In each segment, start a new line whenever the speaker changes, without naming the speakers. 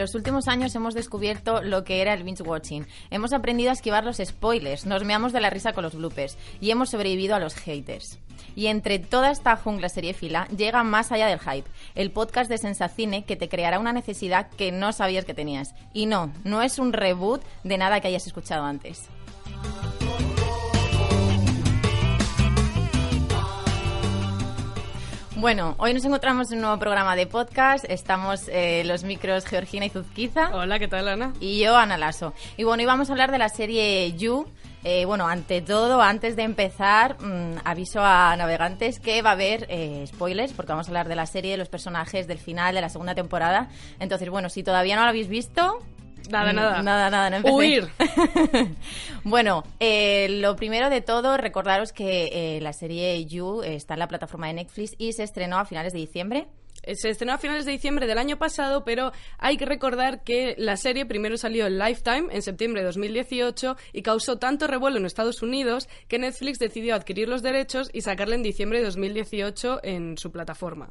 Los últimos años hemos descubierto lo que era el binge watching. Hemos aprendido a esquivar los spoilers, nos meamos de la risa con los bloopers y hemos sobrevivido a los haters. Y entre toda esta jungla seriefila llega Más allá del hype, el podcast de Sensacine que te creará una necesidad que no sabías que tenías. Y no, no es un reboot de nada que hayas escuchado antes. Bueno, hoy nos encontramos en un nuevo programa de podcast. Estamos eh, los micros Georgina y Zuzquiza.
Hola, ¿qué tal, Ana?
Y yo, Ana Lasso. Y bueno, hoy vamos a hablar de la serie You. Eh, bueno, ante todo, antes de empezar, mm, aviso a navegantes que va a haber eh, spoilers, porque vamos a hablar de la serie, de los personajes, del final, de la segunda temporada. Entonces, bueno, si todavía no lo habéis visto,
Nada, nada.
Nada, nada, no empecé.
Huir.
bueno, eh, lo primero de todo, recordaros que eh, la serie You está en la plataforma de Netflix y se estrenó a finales de diciembre.
Eh, Se estrenó a finales de diciembre del año pasado, pero hay que recordar que la serie primero salió en Lifetime en septiembre de 2018 y causó tanto revuelo en Estados Unidos que Netflix decidió adquirir los derechos y sacarla en diciembre de 2018 en su plataforma.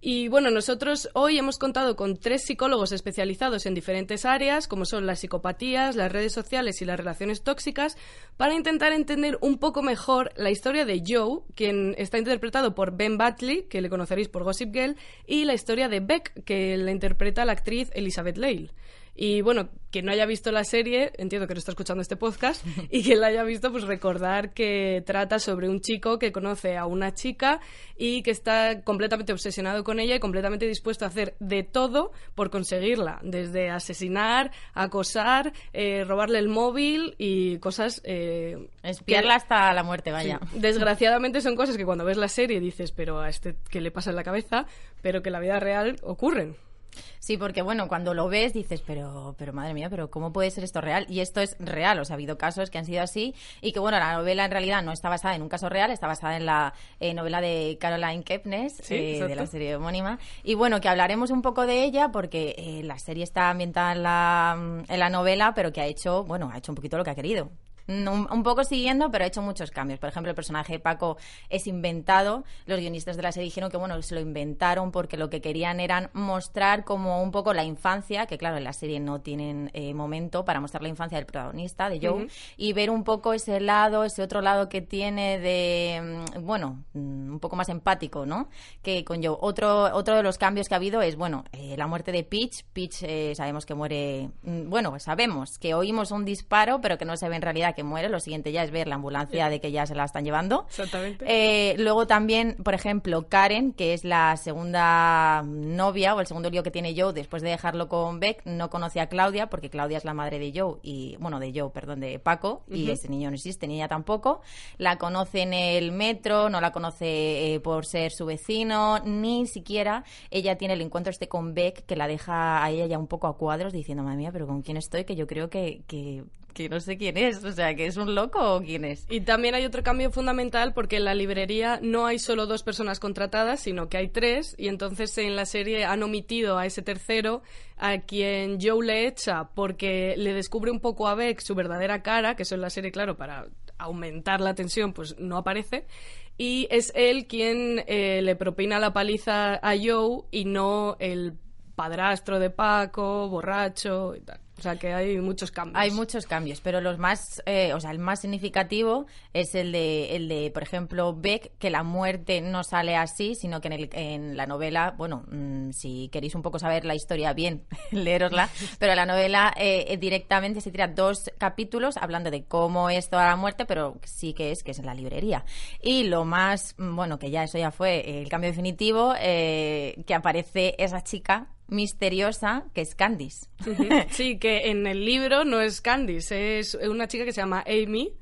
Y bueno, nosotros hoy hemos contado con tres psicólogos especializados en diferentes áreas, como son las psicopatías, las redes sociales y las relaciones tóxicas, para intentar entender un poco mejor la historia de Joe, quien está interpretado por Ben Batley, que le conoceréis por Gossip Girl, y la historia de Beck, que la interpreta la actriz Elizabeth Lale. Y bueno, quien no haya visto la serie, entiendo que no está escuchando este podcast, y quien la haya visto, pues recordar que trata sobre un chico que conoce a una chica y que está completamente obsesionado con ella y completamente dispuesto a hacer de todo por conseguirla, desde asesinar, acosar, eh, robarle el móvil y cosas... eh,
Espiarla hasta la muerte, vaya.
Sí. Desgraciadamente son cosas que cuando ves la serie dices, pero a este qué le pasa en la cabeza, pero que en la vida real ocurren.
Sí, porque bueno, cuando lo ves dices, pero, pero madre mía, pero ¿cómo puede ser esto real? Y esto es real, o sea, ha habido casos que han sido así y que bueno, la novela en realidad no está basada en un caso real, está basada en la eh, novela de Caroline Kepnes,
Sí,
eh, de la serie homónima. Y bueno, que hablaremos un poco de ella porque eh, la serie está ambientada en la, en la novela, pero que ha hecho, bueno, ha hecho un poquito lo que ha querido. Un, un poco siguiendo, pero ha hecho muchos cambios. Por ejemplo, el personaje de Paco es inventado. Los guionistas de la serie dijeron que bueno, se lo inventaron porque lo que querían eran mostrar como un poco la infancia, que claro, en la serie no tienen eh, momento para mostrar la infancia del protagonista, de Joe, y ver un poco ese lado, ese otro lado que tiene de, mm, bueno, mm, un poco más empático, ¿no? Que con Joe. Otro, otro de los cambios que ha habido es, bueno, eh, la muerte de Peach. Peach eh, sabemos que muere, mm, bueno, sabemos que oímos un disparo, pero que no se ve en realidad que muere. Lo siguiente ya es ver la ambulancia de que ya se la están llevando.
Exactamente.
Eh, luego también, por ejemplo, Karen, que es la segunda novia o el segundo lío que tiene Joe después de dejarlo con Beck, no conoce a Claudia porque Claudia es la madre de Joe y, bueno, de Joe, perdón, de Paco y ese niño no existe ni ella tampoco. La conoce en el metro, no la conoce eh, por ser su vecino, ni siquiera ella tiene el encuentro este con Beck que la deja a ella ya un poco a cuadros diciendo, madre mía, pero ¿con quién estoy? Que yo creo que, que, que no sé quién es, o sea, que es un loco o quién es.
Y también hay otro cambio fundamental porque en la librería no hay solo dos personas contratadas, sino que hay tres, y entonces en la serie han omitido a ese tercero, a quien Joe le echa porque le descubre un poco a Beck su verdadera cara, que eso en la serie, claro, para aumentar la tensión, pues no aparece. Y es él quien eh, le propina la paliza a Joe y no el padrastro de Paco, borracho y tal. O sea que hay muchos cambios.
Hay muchos cambios, pero los más, eh, o sea, el más significativo es el de, el de, por ejemplo, Beck, que la muerte no sale así, sino que en, el- en la novela, bueno, mm, si queréis un poco saber la historia bien, leerosla, pero la novela eh, directamente se tira dos capítulos hablando de cómo es toda la muerte, pero sí que es que es en la librería. Y lo más, mm, bueno, que ya eso ya fue el cambio definitivo, eh, que aparece esa chica misteriosa que es Candice.
Sí, que en el libro no es Candice, es una chica que se llama Amy,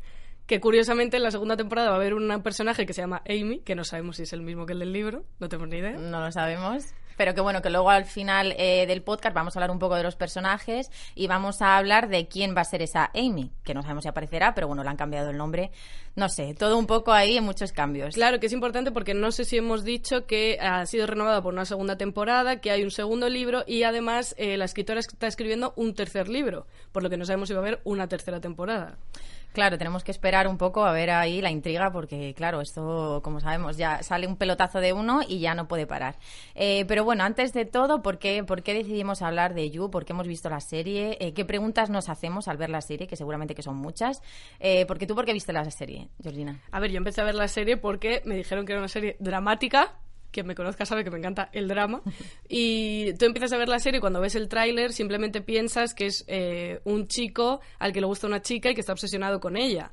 que curiosamente en la segunda temporada va a haber un personaje que se llama Amy, que no sabemos si es el mismo que el del libro, no tenemos ni idea.
No lo sabemos. Pero que bueno, que luego al final eh, del podcast vamos a hablar un poco de los personajes y vamos a hablar de quién va a ser esa Amy, que no sabemos si aparecerá, pero bueno, le han cambiado el nombre. No sé, todo un poco ahí en muchos cambios.
Claro que es importante porque no sé si hemos dicho que ha sido renovada por una segunda temporada, que hay un segundo libro y además eh, la escritora está escribiendo un tercer libro, por lo que no sabemos si va a haber una tercera temporada.
Claro, tenemos que esperar un poco a ver ahí la intriga porque, claro, esto, como sabemos, ya sale un pelotazo de uno y ya no puede parar. Eh, pero bueno, antes de todo, ¿por qué, ¿por qué decidimos hablar de You? ¿Por qué hemos visto la serie? Eh, ¿Qué preguntas nos hacemos al ver la serie? Que seguramente que son muchas. Eh, porque tú, ¿por qué viste la serie, Georgina?
A ver, yo empecé a ver la serie porque me dijeron que era una serie dramática quien me conozca sabe que me encanta el drama. Y tú empiezas a ver la serie y cuando ves el tráiler simplemente piensas que es eh, un chico al que le gusta una chica y que está obsesionado con ella.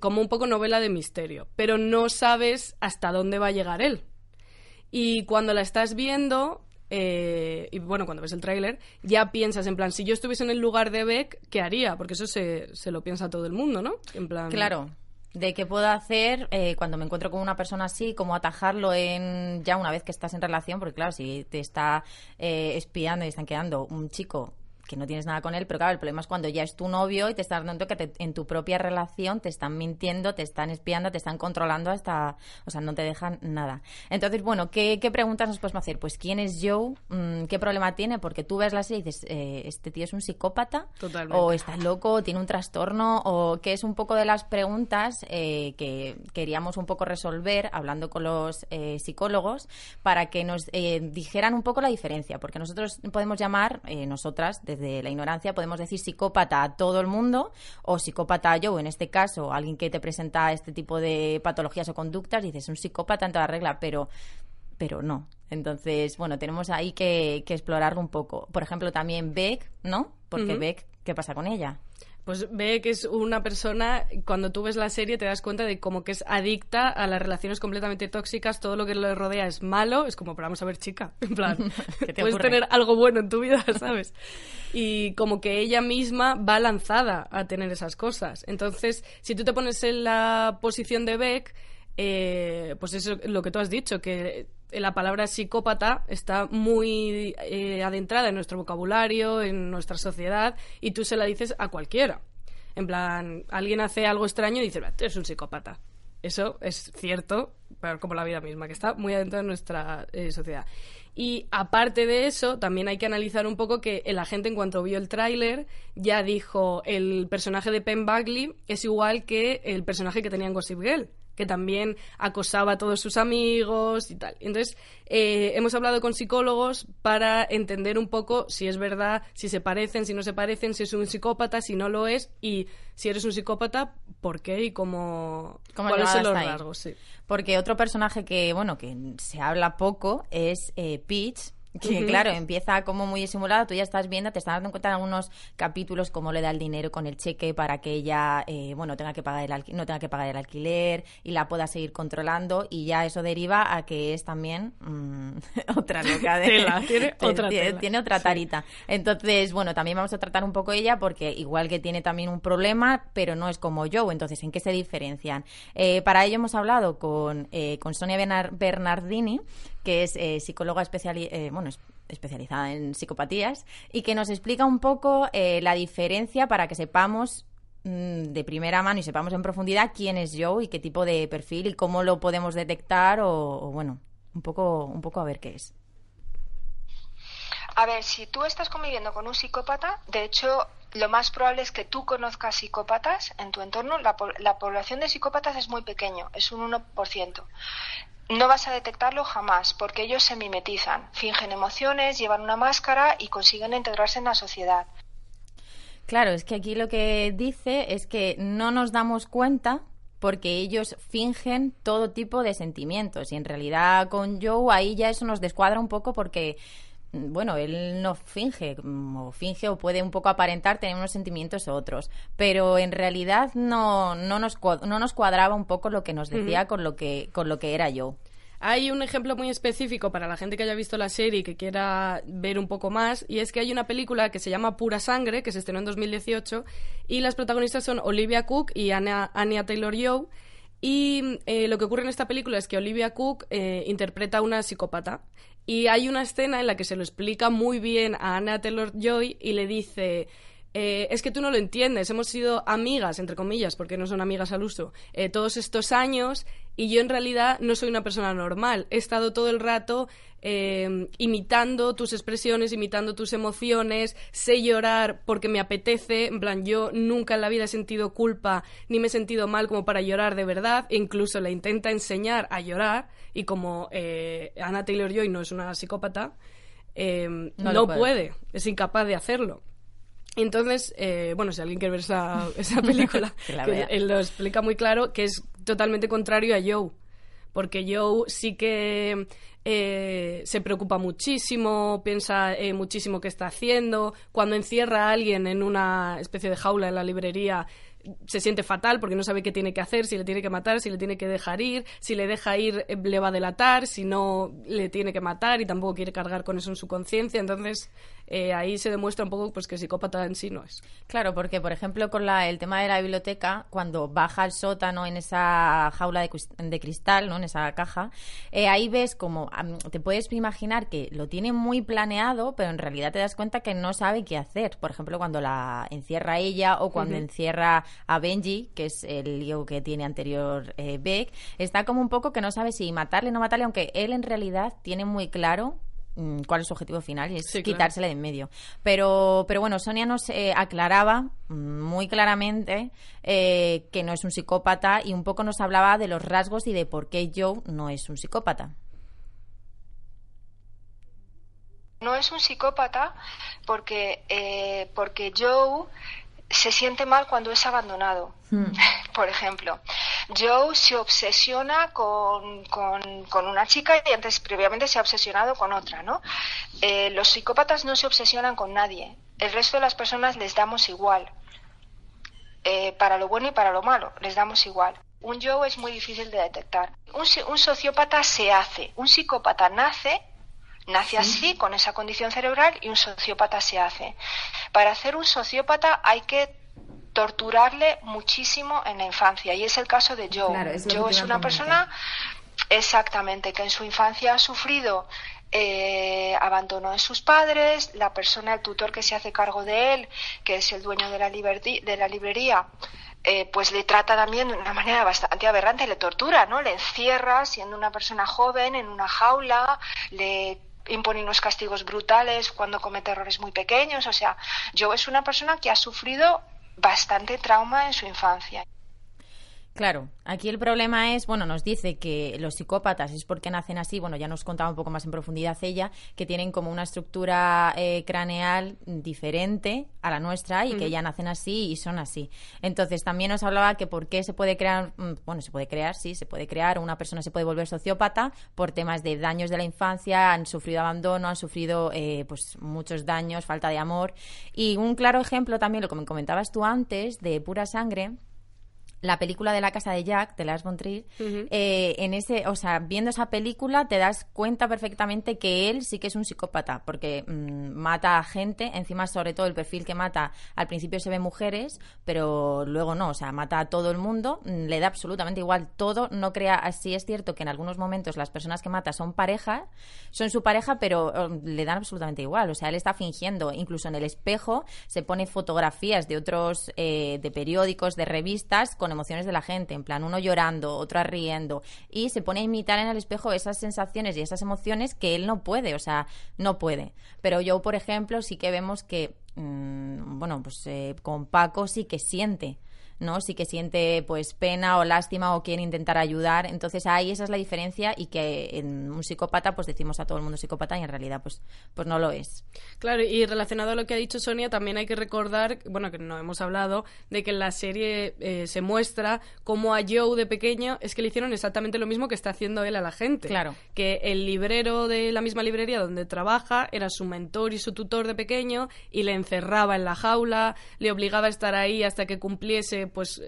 Como un poco novela de misterio. Pero no sabes hasta dónde va a llegar él. Y cuando la estás viendo, eh, y bueno, cuando ves el tráiler, ya piensas en plan, si yo estuviese en el lugar de Beck, ¿qué haría? Porque eso se, se lo piensa todo el mundo, ¿no? En plan...
Claro de qué puedo hacer eh, cuando me encuentro con una persona así, cómo atajarlo en ya una vez que estás en relación, porque claro, si te está eh, espiando y están quedando un chico que no tienes nada con él, pero claro, el problema es cuando ya es tu novio y te estás dando que en tu propia relación te están mintiendo, te están espiando, te están controlando hasta, o sea, no te dejan nada. Entonces, bueno, ¿qué, preguntas nos podemos hacer? Pues, ¿quién es Joe? Mm, ¿Qué problema tiene? Porque tú ves la serie y dices, eh, ¿este tío es un psicópata? O está loco, tiene un trastorno, o qué es un poco de las preguntas eh, que queríamos un poco resolver hablando con los eh, psicólogos para que nos dijeran un poco la diferencia, porque nosotros podemos llamar, nosotras, desde de la ignorancia podemos decir psicópata a todo el mundo o psicópata yo, en este caso, alguien que te presenta este tipo de patologías o conductas, dices un psicópata en toda regla, pero pero no. Entonces, bueno, tenemos ahí que, explorarlo un poco. Por ejemplo, también Beck, ¿no? Porque Beck, ¿qué pasa con ella?
Pues ve que es una persona, cuando tú ves la serie te das cuenta de como que es adicta a las relaciones completamente tóxicas, todo lo que le rodea es malo, es como, pero vamos a ver, chica, en plan, puedes tener algo bueno en tu vida, ¿sabes? Y como que ella misma va lanzada a tener esas cosas. Entonces, si tú te pones en la posición de Beck, eh, pues eso es lo que tú has dicho, que la palabra psicópata está muy eh, adentrada en nuestro vocabulario, en nuestra sociedad, y tú se la dices a cualquiera. En plan, alguien hace algo extraño y dice, es un psicópata. Eso es cierto, pero como la vida misma, que está muy adentro en nuestra eh, sociedad. Y aparte de eso, también hay que analizar un poco que la gente en cuanto vio el tráiler ya dijo el personaje de Penn Bagley es igual que el personaje que tenía en Gossip Girl que también acosaba a todos sus amigos y tal. Entonces, eh, hemos hablado con psicólogos para entender un poco si es verdad, si se parecen, si no se parecen, si es un psicópata, si no lo es, y si eres un psicópata, ¿por qué y cómo,
¿Cómo cuáles son los rasgos? Sí. Porque otro personaje que, bueno, que se habla poco es eh, Peach, que claro, empieza como muy simulado, tú ya estás viendo, te estás dando cuenta de algunos capítulos cómo le da el dinero con el cheque para que ella, eh, bueno, tenga que pagar el no tenga que pagar el alquiler y la pueda seguir controlando y ya eso deriva a que es también mm, otra loca
de... tiene otra
Tiene, otra tarita. Entonces, bueno, también vamos a tratar un poco ella porque igual que tiene también un problema, pero no es como yo, entonces, ¿en qué se diferencian? Eh, para ello hemos hablado con, eh, con Sonia Bernardini, que es eh, psicóloga eh, bueno, especializada en psicopatías, y que nos explica un poco eh, la diferencia para que sepamos mm, de primera mano y sepamos en profundidad quién es yo y qué tipo de perfil y cómo lo podemos detectar o, bueno, un poco, un poco a ver qué es.
A ver, si tú estás conviviendo con un psicópata, de hecho, lo más probable es que tú conozcas psicópatas en tu entorno. La, la población de psicópatas es muy pequeño, es un 1% no vas a detectarlo jamás, porque ellos se mimetizan, fingen emociones, llevan una máscara y consiguen integrarse en la sociedad.
Claro, es que aquí lo que dice es que no nos damos cuenta porque ellos fingen todo tipo de sentimientos y en realidad con Joe ahí ya eso nos descuadra un poco porque bueno, él no finge, o finge o puede un poco aparentar tener unos sentimientos u otros, pero en realidad no, no, nos, no nos cuadraba un poco lo que nos decía con, lo que, con lo que era yo.
Hay un ejemplo muy específico para la gente que haya visto la serie y que quiera ver un poco más, y es que hay una película que se llama Pura Sangre, que se estrenó en 2018, y las protagonistas son Olivia Cook y Anya, Taylor-Joy, y eh, lo que ocurre en esta película es que Olivia Cook eh, interpreta a una psicópata. Y hay una escena en la que se lo explica muy bien a Anya Taylor-Joy y le dice eh, es que tú no lo entiendes, hemos sido amigas, entre comillas, porque no son amigas al uso, eh, todos estos años y yo en realidad no soy una persona normal. He estado todo el rato eh, imitando tus expresiones, imitando tus emociones, sé llorar porque me apetece, en plan, yo nunca en la vida he sentido culpa ni me he sentido mal como para llorar de verdad, e incluso le intenta enseñar a llorar y como Anna Taylor-Joy no es una psicópata, no, puede, es incapaz de hacerlo. Entonces, eh, bueno, si alguien quiere ver esa, esa película, él lo explica muy claro que es totalmente contrario a Joe. Porque Joe sí que eh, se preocupa muchísimo, piensa eh, muchísimo qué está haciendo. Cuando encierra a alguien en una especie de jaula en la librería, se siente fatal porque no sabe qué tiene que hacer, si le tiene que matar, si le tiene que dejar ir, si le deja ir eh, le va a delatar, si no le tiene que matar y tampoco quiere cargar con eso en su conciencia. Entonces eh, ahí se demuestra un poco pues que psicópata en sí no es.
Claro, porque por ejemplo con la, el tema de la biblioteca, cuando baja al sótano en esa jaula de, cristal, ¿no? en esa caja, eh, ahí ves como te puedes imaginar que lo tiene muy planeado, pero en realidad te das cuenta que no sabe qué hacer. Por ejemplo, cuando la encierra ella o cuando encierra a Benji, que es el lío que tiene anterior eh, Beck, está como un poco que no sabe si matarle o no matarle, aunque él en realidad tiene muy claro cuál es su objetivo final y es quitársele de en medio. Pero, pero bueno, Sonia nos eh, aclaraba mm, muy claramente eh, que no es un psicópata y un poco nos hablaba de los rasgos y de por qué Joe no es un psicópata.
No es un psicópata porque, porque Joe se siente mal cuando es abandonado. Hmm. Por ejemplo, Joe se obsesiona con, con, una chica y antes previamente se ha obsesionado con otra, ¿no? Eh, los psicópatas no se obsesionan con nadie. El resto de las personas les damos igual. Eh, para lo bueno y para lo malo, les damos igual. Un Joe es muy difícil de detectar. Un, un sociópata se hace, un psicópata nace Nace así, con esa condición cerebral, y un sociópata se hace. Para hacer un sociópata hay que torturarle muchísimo en la infancia, y es el caso de Joe. Joe es una persona, exactamente, que en su infancia ha sufrido eh, abandono de sus padres, la persona, el tutor que se hace cargo de él, que es el dueño de la, de la librería, eh, pues le trata también de una manera bastante aberrante, le tortura, ¿no? Le encierra siendo una persona joven en una jaula, le impone unos castigos brutales cuando comete errores muy pequeños. O sea, yo es una persona que ha sufrido bastante trauma en su infancia.
Claro, aquí el problema es, bueno, nos dice que los psicópatas es porque nacen así, bueno, ya nos contaba un poco más en profundidad ella, que tienen como una estructura eh, craneal diferente a la nuestra y que ya nacen así y son así. Entonces, también nos hablaba que por qué se puede crear, mm, bueno, se puede crear, sí, se puede crear, una persona se puede volver sociópata por temas de daños de la infancia, han sufrido abandono, han sufrido eh, pues muchos daños, falta de amor. Y un claro ejemplo también, lo que me comentabas tú antes, de pura sangre, la película de la casa de Jack, de Lars von Trier, eh, en ese, o sea, viendo esa película te das cuenta perfectamente que él sí que es un psicópata, porque mm, mata a gente, encima sobre todo el perfil que mata, al principio se ve mujeres, pero luego no, o sea, mata a todo el mundo, mm, le da absolutamente igual todo, no crea, así es cierto que en algunos momentos las personas que mata son pareja, son su pareja, pero um, le dan absolutamente igual, o sea, él está fingiendo, incluso en el espejo se pone fotografías de otros, eh, de periódicos, de revistas, con emociones de la gente, en plan uno llorando, otro riendo, y se pone a imitar en el espejo esas sensaciones y esas emociones que él no puede, o sea, no puede. Pero yo, por ejemplo, sí que vemos que, mm, bueno, pues eh, con Paco sí que siente ¿no? Sí que siente pues pena o lástima o quiere intentar ayudar. Entonces ahí esa es la diferencia y que en un psicópata pues decimos a todo el mundo psicópata y en realidad pues, pues no lo es.
Claro, y relacionado a lo que ha dicho Sonia, también hay que recordar, bueno, que no hemos hablado, de que en la serie eh, se muestra cómo a Joe de pequeño es que le hicieron exactamente lo mismo que está haciendo él a la gente.
Claro.
Que el librero de la misma librería donde trabaja era su mentor y su tutor de pequeño y le encerraba en la jaula, le obligaba a estar ahí hasta que cumpliese pues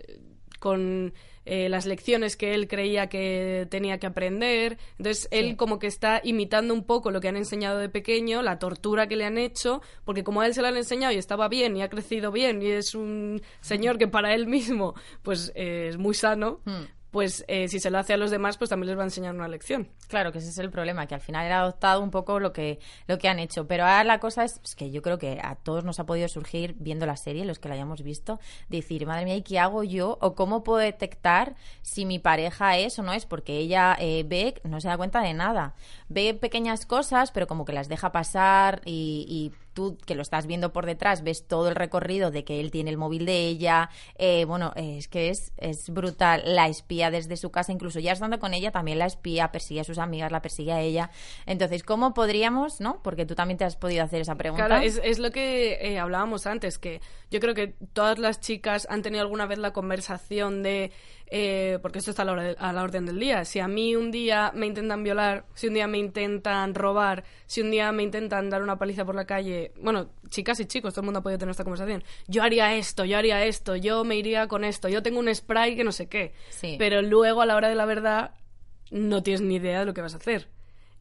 con eh, las lecciones que él creía que tenía que aprender. Entonces, él como que está imitando un poco lo que han enseñado de pequeño, la tortura que le han hecho, porque como a él se lo han enseñado y estaba bien y ha crecido bien y es un señor que para él mismo pues eh, es muy sano,
Hmm.
Pues eh, si se lo hace a los demás, pues también les va a enseñar una lección.
Claro, que ese es el problema, que al final era adoptado un poco lo que, lo que han hecho. Pero ahora la cosa es, es que yo creo que a todos nos ha podido surgir viendo la serie, los que la hayamos visto, decir, madre mía, ¿y qué hago yo? ¿O cómo puedo detectar si mi pareja es o no es? Porque ella eh, ve, no se da cuenta de nada. Ve pequeñas cosas, pero como que las deja pasar y, y tú que lo estás viendo por detrás ves todo el recorrido de que él tiene el móvil de ella eh, bueno es que es, es brutal la espía desde su casa incluso ya estando con ella también la espía persigue a sus amigas la persigue a ella. Entonces cómo podríamos no porque tú también te has podido hacer esa pregunta.
Claro, es, es lo que eh, hablábamos antes, que yo creo que todas las chicas han tenido alguna vez la conversación de, eh, porque esto está a la orden del día, si a mí un día me intentan violar, si un día me intentan robar, si un día me intentan dar una paliza por la calle, bueno, chicas y chicos, todo el mundo ha podido tener esta conversación, yo haría esto, yo haría esto, yo me iría con esto, yo tengo un spray que no sé qué,
Sí.
pero luego a la hora de la verdad no tienes ni idea de lo que vas a hacer.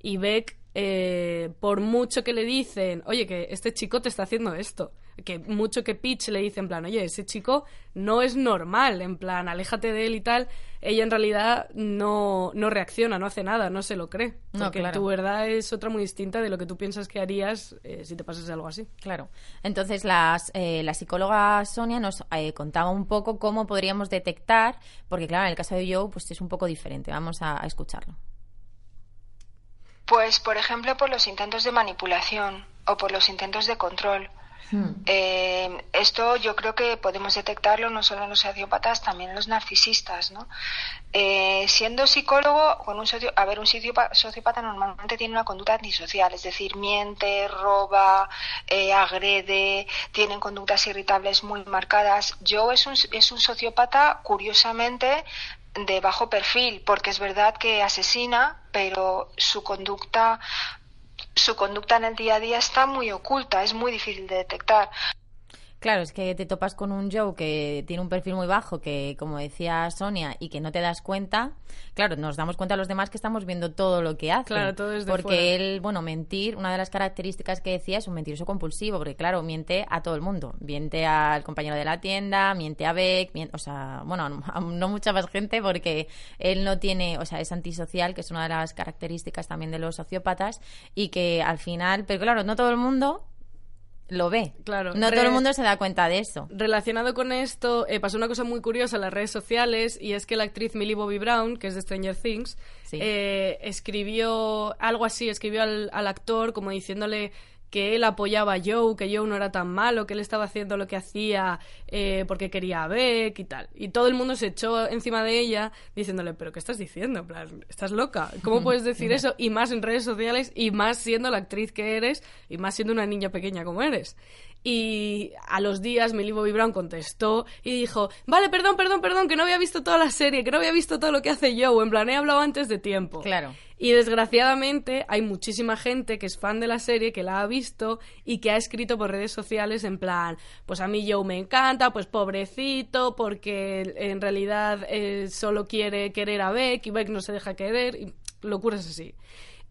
Y Beck, eh, por mucho que le dicen, oye, que este chico te está haciendo esto, que mucho que Peach le dice en plan, oye, ese chico no es normal, en plan, aléjate de él y tal, ella en realidad no, no reacciona, no hace nada, no se lo cree.
No,
Porque
claro.
tu verdad es otra muy distinta de lo que tú piensas que harías eh, si te pasase algo así.
Claro. Entonces, las, eh, la psicóloga Sonia nos eh, contaba un poco cómo podríamos detectar, porque claro, en el caso de Joe, pues es un poco diferente. Vamos a, a escucharlo.
Pues, por ejemplo, por los intentos de manipulación o por los intentos de control. Eh, esto yo creo que podemos detectarlo no solo en los sociópatas, también en los narcisistas, ¿no? Eh, siendo psicólogo, con un socio, a ver, un sociópata, normalmente tiene una conducta antisocial, es decir, miente, roba, eh, agrede, tienen conductas irritables muy marcadas. Joe es un, es un sociópata, curiosamente, de bajo perfil, porque es verdad que asesina, pero su conducta su conducta en el día a día está muy oculta, es muy difícil de detectar.
Claro, es que te topas con un Joe que tiene un perfil muy bajo, que como decía Sonia, y que no te das cuenta. Claro, nos damos cuenta los demás que estamos viendo todo lo que hace.
Claro, todo desde
Porque
fuera.
él, bueno, mentir, una de las características que decía es un mentiroso compulsivo, porque claro, miente a todo el mundo. Miente al compañero de la tienda, miente a Beck, mien- o sea, bueno, a no mucha más gente porque él no tiene, o sea, es antisocial, que es una de las características también de los sociópatas, y que al final, pero claro, no todo el mundo lo ve.
Claro,
No todo el mundo se da cuenta de eso.
Relacionado con esto, eh, pasó una cosa muy curiosa en las redes sociales y es que la actriz Millie Bobby Brown, que es de Stranger Things,
Sí.
eh, escribió algo así, escribió al, al actor como diciéndole que él apoyaba a Joe, que Joe no era tan malo, que él estaba haciendo lo que hacía eh, porque quería a Beck y tal. Y todo el mundo se echó encima de ella diciéndole, pero ¿qué estás diciendo? En plan, ¿estás loca? ¿Cómo puedes decir eso? Y más en redes sociales y más siendo la actriz que eres y más siendo una niña pequeña como eres. Y a los días Millie Bobby Brown contestó y dijo, vale, perdón, perdón, perdón, que no había visto toda la serie, que no había visto todo lo que hace Joe, en plan, he hablado antes de tiempo.
Claro.
Y desgraciadamente hay muchísima gente que es fan de la serie, que la ha visto y que ha escrito por redes sociales en plan, pues a mí Joe me encanta, pues pobrecito, porque en realidad eh, solo quiere querer a Beck y Beck no se deja querer, y locuras así.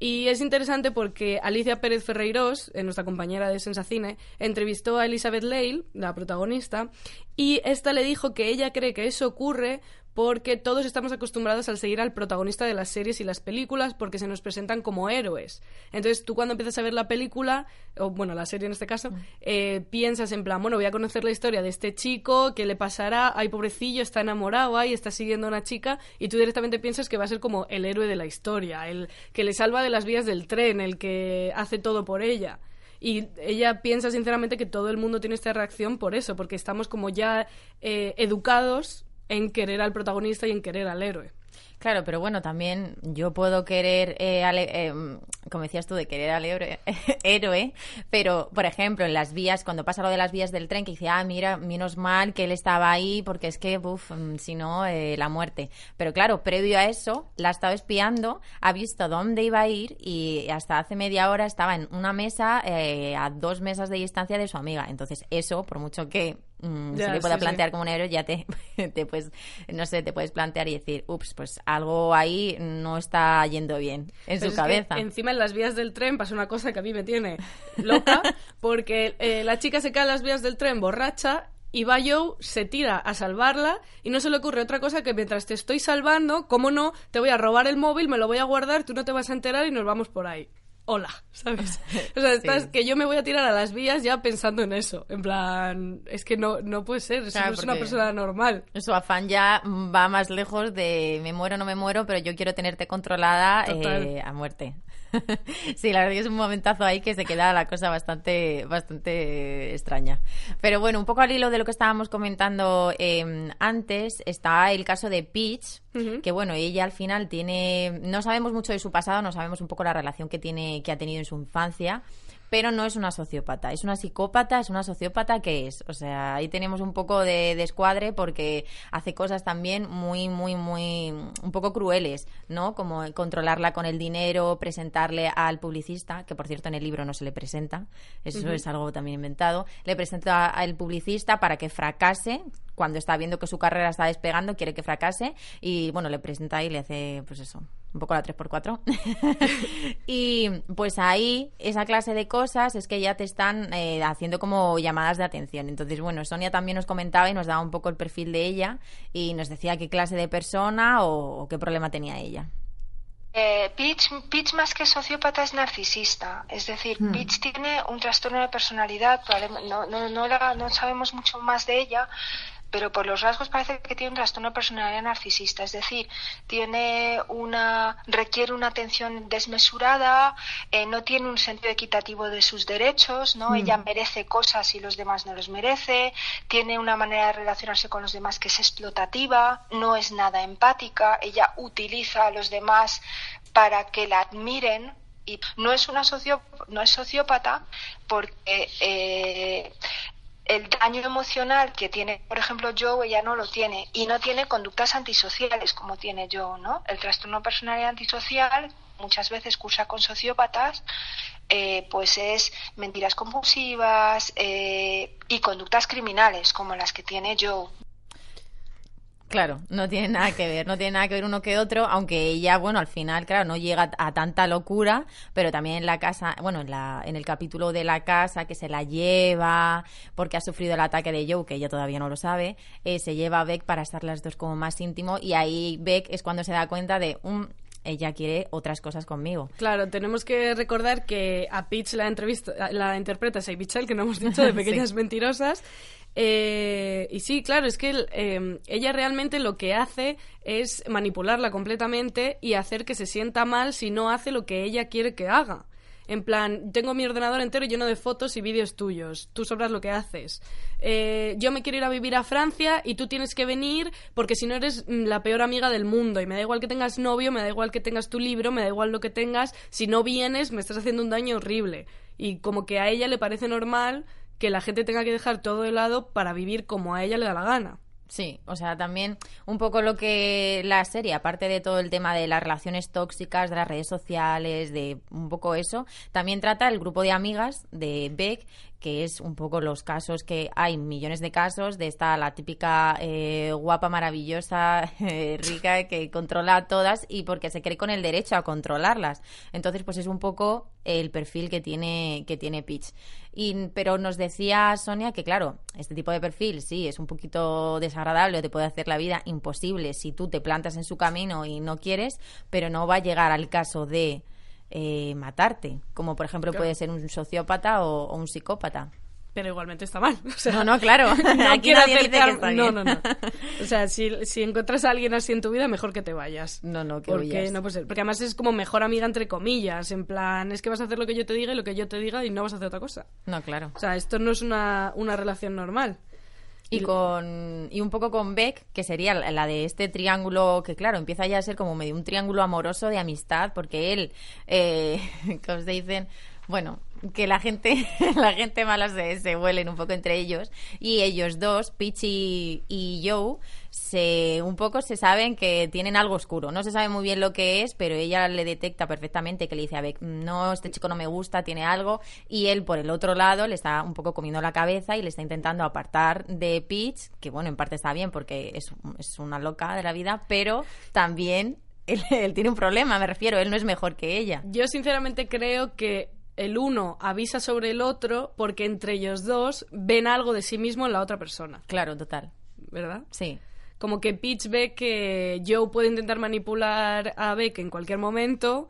Y es interesante porque Alicia Pérez Ferreiros, eh, nuestra compañera de Sensacine, entrevistó a Elizabeth Lale, la protagonista, y esta le dijo que ella cree que eso ocurre porque todos estamos acostumbrados al seguir al protagonista de las series y las películas porque se nos presentan como héroes. Entonces tú cuando empiezas a ver la película, o bueno, la serie en este caso, eh, piensas en plan, bueno, voy a conocer la historia de este chico, qué le pasará, ay pobrecillo, está enamorado, ay, está siguiendo a una chica, y tú directamente piensas que va a ser como el héroe de la historia, el que le salva de las vías del tren, el que hace todo por ella. Y ella piensa sinceramente que todo el mundo tiene esta reacción por eso, porque estamos como ya eh, educados en querer al protagonista y en querer al héroe.
Claro, pero bueno, también yo puedo querer, eh, eh, como decías tú, de querer al héroe, héroe, pero, por ejemplo, en las vías, cuando pasa lo de las vías del tren, que dice, ah, mira, menos mal que él estaba ahí, porque es que, uff, si no, eh, la muerte. Pero claro, previo a eso, la ha estado espiando, ha visto dónde iba a ir y hasta hace media hora estaba en una mesa eh, a dos mesas de distancia de su amiga. Entonces, eso, por mucho que mm,
Ya,
se le pueda
sí, sí.
plantear como un héroe, ya te, te pues, no sé, te puedes plantear y decir, ups, pues algo ahí no está yendo bien en
Pero
su cabeza.
encima en las vías del tren pasa una cosa que a mí me tiene loca, porque eh, la chica se cae en las vías del tren borracha y Joe, se tira a salvarla y no se le ocurre otra cosa que mientras te estoy salvando, cómo no, te voy a robar el móvil, me lo voy a guardar, tú no te vas a enterar y nos vamos por ahí. Hola, ¿sabes? O sea, estás, que yo me voy a tirar a las vías ya pensando en eso. En plan, es que no, no puede ser, eso
Claro,
no es una persona normal.
Su afán ya va más lejos de me muero o no me muero, pero yo quiero tenerte controlada eh, a muerte. sí, la verdad que es un momentazo ahí que se queda la cosa bastante, bastante extraña. Pero bueno, un poco al hilo de lo que estábamos comentando eh, antes, está el caso de Peach, que bueno, ella al final tiene, no sabemos mucho de su pasado, no sabemos un poco la relación que tiene, que ha tenido en su infancia, pero no es una sociópata, es una psicópata, es una sociópata que es. O sea, ahí tenemos un poco de descuadre porque hace cosas también muy, muy, muy, un poco crueles, ¿no? Como controlarla con el dinero, presentarle al publicista, que por cierto en el libro no se le presenta, eso es algo también inventado, le presenta al publicista para que fracase cuando está viendo que su carrera está despegando, quiere que fracase y bueno, le presenta y le hace pues eso, un poco la 3x4. y pues ahí esa clase de cosas es que ya te están eh, haciendo como llamadas de atención. Entonces, bueno, Sonia también nos comentaba y nos daba un poco el perfil de ella y nos decía qué clase de persona o, o qué problema tenía ella.
Eh, Peach, Peach más que sociópata es narcisista, es decir,
Hmm.
Peach tiene un trastorno de personalidad, no, no, no, la- no sabemos mucho más de ella, pero por los rasgos parece que tiene un trastorno personalidad narcisista, es decir, tiene una requiere una atención desmesurada, eh, no tiene un sentido equitativo de sus derechos, ¿no? Ella merece cosas y los demás no los merece, tiene una manera de relacionarse con los demás que es explotativa, no es nada empática, ella utiliza a los demás para que la admiren y no es una socio, no es sociópata porque eh, el daño emocional que tiene, por ejemplo, Joe, ella no lo tiene y no tiene conductas antisociales como tiene Joe, ¿no? El trastorno personalidad antisocial muchas veces cursa con sociópatas, eh, pues es mentiras compulsivas eh, y conductas criminales como las que tiene Joe.
Claro, no tiene nada que ver, no tiene nada que ver uno que otro, aunque ella, bueno, al final, claro, no llega a tanta locura, pero también en la casa, bueno, en, la, en el capítulo de la casa que se la lleva porque ha sufrido el ataque de Joe, que ella todavía no lo sabe, eh, se lleva a Beck para estar las dos como más íntimo y ahí Beck es cuando se da cuenta de, um, ella quiere otras cosas conmigo.
Claro, tenemos que recordar que a Peach la, entrevista, la interpreta Say Bichel, que no hemos dicho, de Pequeñas
Sí.
Mentirosas. Eh, y sí, claro, es que eh, ella realmente lo que hace es manipularla completamente y hacer que se sienta mal si no hace lo que ella quiere que haga. En plan, tengo mi ordenador entero lleno de fotos y vídeos tuyos. Tú sabrás lo que haces. Eh, yo me quiero ir a vivir a Francia y tú tienes que venir porque si no eres mm, la peor amiga del mundo. Y me da igual que tengas novio, me da igual que tengas tu libro, me da igual lo que tengas. Si no vienes, me estás haciendo un daño horrible. Y como que a ella le parece normal que la gente tenga que dejar todo de lado para vivir como a ella le da la gana.
Sí, o sea, también un poco lo que la serie, aparte de todo el tema de las relaciones tóxicas, de las redes sociales, de un poco eso, también trata el grupo de amigas de Beck, que es un poco los casos que hay millones de casos de esta la típica eh, guapa, maravillosa, eh, rica, que controla a todas y porque se cree con el derecho a controlarlas. Entonces, pues es un poco el perfil que tiene, que tiene Peach. Y, pero nos decía Sonia que, claro, este tipo de perfil sí es un poquito desagradable, te puede hacer la vida imposible si tú te plantas en su camino y no quieres, pero no va a llegar al caso de eh, matarte, como por ejemplo
Claro.
puede ser un sociópata o, o un psicópata.
Pero igualmente está mal. O sea,
No, no, claro.
no
Aquí
quiero
nadie dice que
No, no, no. O sea, si, si encuentras a alguien así en tu vida, mejor que te vayas.
No, no, que
porque
huyas.
no puede ser. Porque además es como mejor amiga entre comillas. En plan, es que vas a hacer lo que yo te diga y lo que yo te diga y no vas a hacer otra cosa.
No, claro.
O sea, esto no es una, una relación normal.
Y con y un poco con Beck, que sería la de este triángulo, que claro, empieza ya a ser como medio un triángulo amoroso de amistad, porque él, eh, que os dicen, bueno, que la gente, la gente mala se, se huelen un poco entre ellos y ellos dos, Peach y, Joe, se un poco se saben que tienen algo oscuro. No se sabe muy bien lo que es, pero ella le detecta perfectamente que le dice a no, este chico no me gusta, tiene algo, y él por el otro lado le está un poco comiendo la cabeza y le está intentando apartar de Peach, que bueno, en parte está bien porque es, es una loca de la vida, pero también él, él tiene un problema, me refiero, él no es mejor que ella.
Yo sinceramente creo que el uno avisa sobre el otro porque entre ellos dos ven algo de sí mismo en la otra persona,
Claro, total.
¿verdad?
Sí.
Como que Peach ve que Joe puede intentar manipular a Beck en cualquier momento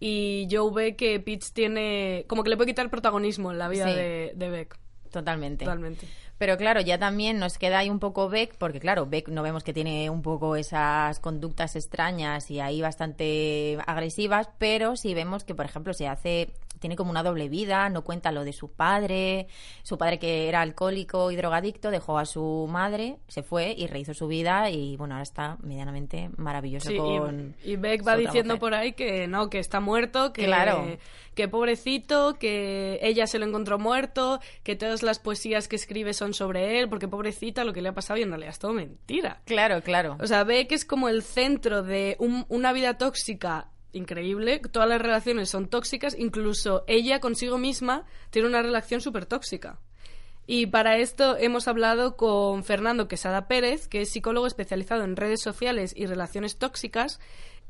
y Joe ve que Peach tiene... como que le puede quitar protagonismo en la vida
Sí.
de, de Beck.
Totalmente.
Totalmente.
Pero claro, ya también nos queda ahí un poco Beck, porque claro, Beck no vemos que tiene un poco esas conductas extrañas y ahí bastante agresivas, pero sí vemos que, por ejemplo, se hace, tiene como una doble vida, no cuenta lo de su padre, su padre que era alcohólico y drogadicto, dejó a su madre, se fue y rehizo su vida y bueno, ahora está medianamente maravilloso
Sí, y-
con...
y, Beck
su
va diciendo
mujer.
por ahí que no, que está muerto, que,
Claro.
que pobrecito, que ella se lo encontró muerto, que todas las poesías que escribe son sobre él, porque pobrecita lo que le ha pasado y en realidad es todo mentira.
Claro, claro.
O sea, Beck es como el centro de un- una vida tóxica increíble, todas las relaciones son tóxicas, incluso ella consigo misma tiene una relación súper tóxica. Y para esto hemos hablado con Fernando Quesada Pérez, que es psicólogo especializado en redes sociales y relaciones tóxicas,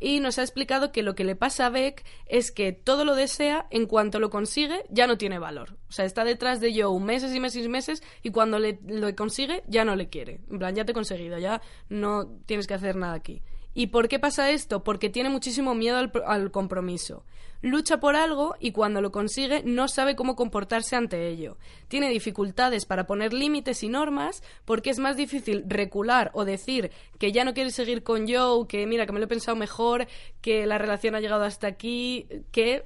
y nos ha explicado que lo que le pasa a Beck es que todo lo desea, en cuanto lo consigue, ya no tiene valor. O sea, está detrás de Joe meses y meses y meses, y cuando le, lo consigue, ya no le quiere. En plan, ya te he conseguido, ya no tienes que hacer nada aquí. ¿Y por qué pasa esto? Porque tiene muchísimo miedo al, pro- al compromiso. Lucha por algo y cuando lo consigue no sabe cómo comportarse ante ello. Tiene dificultades para poner límites y normas porque es más difícil recular o decir que ya no quiere seguir con Joe, que mira, que me lo he pensado mejor, que la relación ha llegado hasta aquí, que...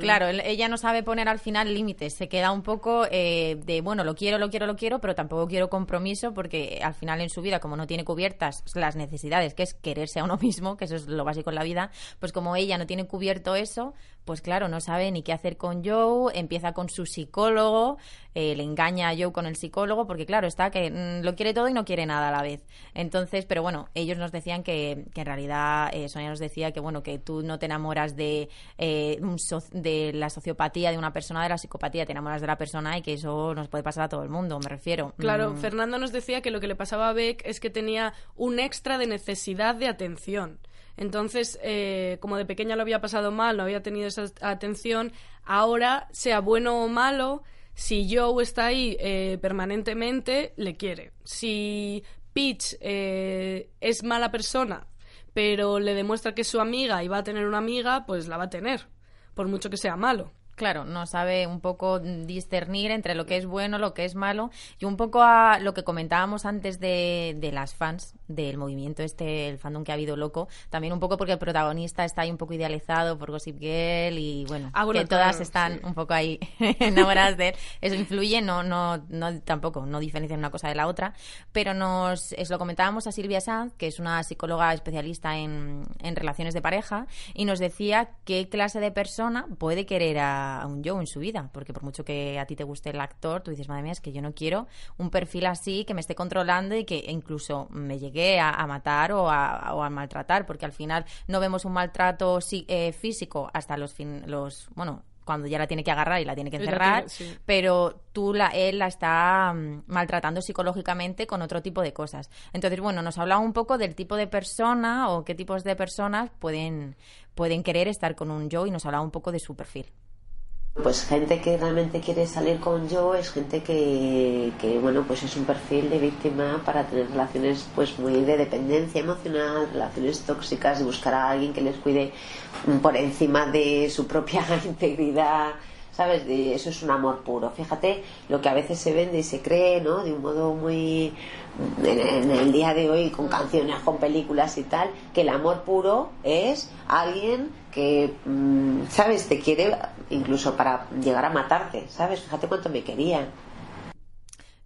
Claro, ella no sabe poner al final límites, se queda un poco eh, de, bueno, lo quiero, lo quiero, lo quiero, pero tampoco quiero compromiso porque al final en su vida, como no tiene cubiertas las necesidades, que es quererse a uno mismo, que eso es lo básico en la vida, pues como ella no tiene cubierto eso, pues claro, no sabe ni qué hacer con Joe, empieza con su psicólogo, eh, le engaña a Joe con el psicólogo, porque claro, está que mm, lo quiere todo y no quiere nada a la vez. Entonces, pero bueno, ellos nos decían que, que en realidad, eh, Sonia nos decía que bueno, que tú no te enamoras de, eh, un so- de la sociopatía de una persona, de la psicopatía, te enamoras de la persona y que eso nos puede pasar a todo el mundo, me refiero.
Claro,
Mm,
Fernando nos decía que lo que le pasaba a Beck es que tenía un extra de necesidad de atención. Entonces, eh, como de pequeña lo había pasado mal, no había tenido esa atención, ahora, sea bueno o malo, si Joe está ahí eh, permanentemente, le quiere. Si Peach eh, es mala persona, pero le demuestra que es su amiga y va a tener una amiga, pues la va a tener, por mucho que sea malo.
Claro, no sabe un poco discernir entre lo que es bueno, lo que es malo y un poco a lo que comentábamos antes de, de las fans del movimiento este, el fandom que ha habido loco, también un poco porque el protagonista está ahí un poco idealizado por Gossip Girl y bueno,
Ah, bueno,
que todas están
sí.
un poco ahí enamoradas de él. Eso influye, no, no, no tampoco, no diferencia una cosa de la otra, pero nos es, lo comentábamos a Silvia Sanz, que es una psicóloga especialista en, en relaciones de pareja, y nos decía qué clase de persona puede querer a, a un Joe en su vida, porque por mucho que a ti te guste el actor, tú dices, madre mía, es que yo no quiero un perfil así que me esté controlando y que incluso me llegue a, a matar o a, o a maltratar, porque al final no vemos un maltrato sí- eh, físico hasta los, fin, los, bueno, cuando ya la tiene que agarrar y la tiene que encerrar,
tiene- sí.
pero tú la, él la está mm, maltratando psicológicamente con otro tipo de cosas. Entonces, bueno, nos hablaba un poco del tipo de persona o qué tipos de personas pueden, pueden querer estar con un Joe y nos hablaba un poco de su perfil.
Pues gente que realmente quiere salir con yo es gente que, que, bueno, pues es un perfil de víctima para tener relaciones pues muy de dependencia emocional, relaciones tóxicas, de buscar a alguien que les cuide por encima de su propia integridad, ¿sabes? De, eso es un amor puro. Fíjate lo que a veces se vende y se cree, ¿no? De un modo muy en, en el día de hoy con canciones, con películas y tal, que el amor puro es alguien que, mm, ¿sabes? Te quiere incluso para llegar a matarte, ¿sabes? Fíjate cuánto me quería.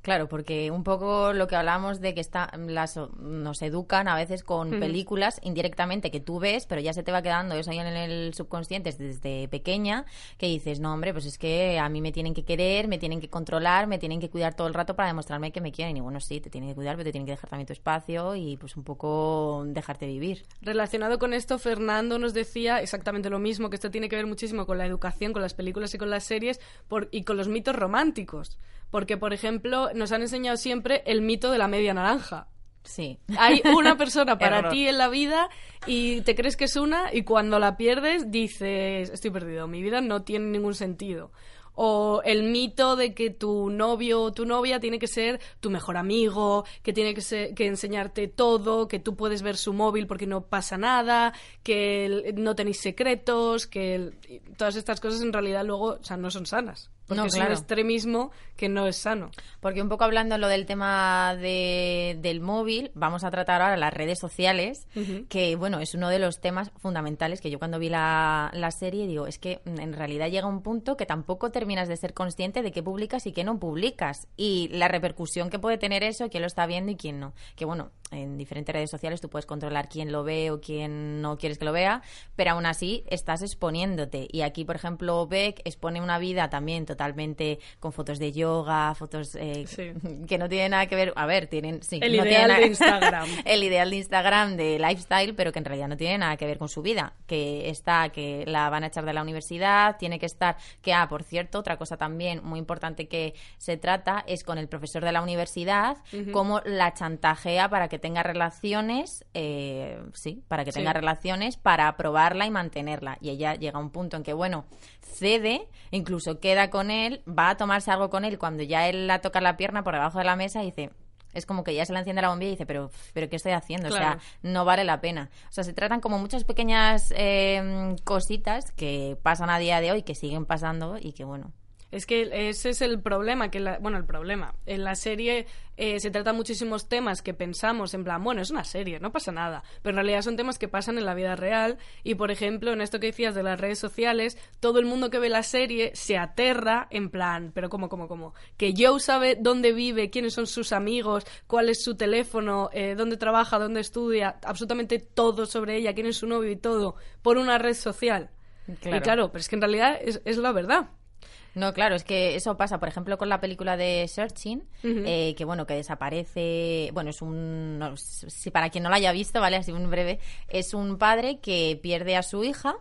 Claro, porque un poco lo que hablamos de que está, las, nos educan a veces con películas indirectamente que tú ves, pero ya se te va quedando eso ahí en el subconsciente desde pequeña, que dices, no, hombre, pues es que a mí me tienen que querer, me tienen que controlar, me tienen que cuidar todo el rato para demostrarme que me quieren. Y bueno, sí, te tienen que cuidar, pero te tienen que dejar también tu espacio y pues un poco dejarte vivir.
Relacionado con esto, Fernando nos decía exactamente lo mismo, que esto tiene que ver muchísimo con la educación, con las películas y con las series por, y con los mitos románticos. Porque, por ejemplo, nos han enseñado siempre el mito de la media naranja.
Sí.
Hay una persona para ti en la vida y te crees que es una y cuando la pierdes dices, estoy perdido, mi vida no tiene ningún sentido o el mito de que tu novio o tu novia tiene que ser tu mejor amigo, que tiene que, que enseñarte todo, que tú puedes ver su móvil porque no pasa nada, que no tenéis secretos, que todas estas cosas en realidad luego o sea, no son sanas. Porque es un extremismo que no es sano.
Porque un poco hablando lo del tema de, del móvil, vamos a tratar ahora las redes sociales, que bueno, es uno de los temas fundamentales que yo cuando vi la, la, serie digo, es que en realidad llega un punto que tampoco terminas de ser consciente de qué publicas y qué no publicas. Y la repercusión que puede tener eso, quién lo está viendo y quién no. Que bueno, en diferentes redes sociales tú puedes controlar quién lo ve o quién no quieres que lo vea, pero aún así estás exponiéndote. Y aquí, por ejemplo, Beck expone una vida también totalmente con fotos de yoga, fotos eh, que no tienen nada que ver. A ver, tienen. Sí,
el ideal de Instagram.
el ideal de Instagram de lifestyle, pero que en realidad no tiene nada que ver con su vida. Que está, que la van a echar de la universidad, tiene que estar. Que, ah, por cierto, otra cosa también muy importante que se trata es con el profesor de la universidad, cómo la chantajea para que tenga relaciones, eh, sí, para que tenga relaciones, para probarla y mantenerla. Y ella llega a un punto en que, bueno, cede, incluso queda con él, va a tomarse algo con él cuando ya él la toca la pierna por debajo de la mesa y dice, es como que ya se le enciende la bombilla y dice, pero, pero ¿qué estoy haciendo? O sea, no vale la pena. O sea, se tratan como muchas pequeñas eh, cositas que pasan a día de hoy, que siguen pasando y que, bueno,
es que ese es el problema, que la, bueno, el problema. En la serie eh, se tratan muchísimos temas que pensamos en plan, bueno, es una serie, no pasa nada. Pero en realidad son temas que pasan en la vida real. Y, por ejemplo, en esto que decías de las redes sociales, todo el mundo que ve la serie se aterra en plan, pero ¿cómo, cómo, cómo? Que Joe sabe dónde vive, quiénes son sus amigos, cuál es su teléfono, eh, dónde trabaja, dónde estudia, absolutamente todo sobre ella, quién es su novio y todo, por una red social. Y claro, pero es que en realidad es, es la verdad.
No, claro, es que eso pasa, por ejemplo, con la película de Searching, eh, que bueno, que desaparece, bueno, es un, si para quien no la haya visto, vale, así un breve, es un padre que pierde a su hija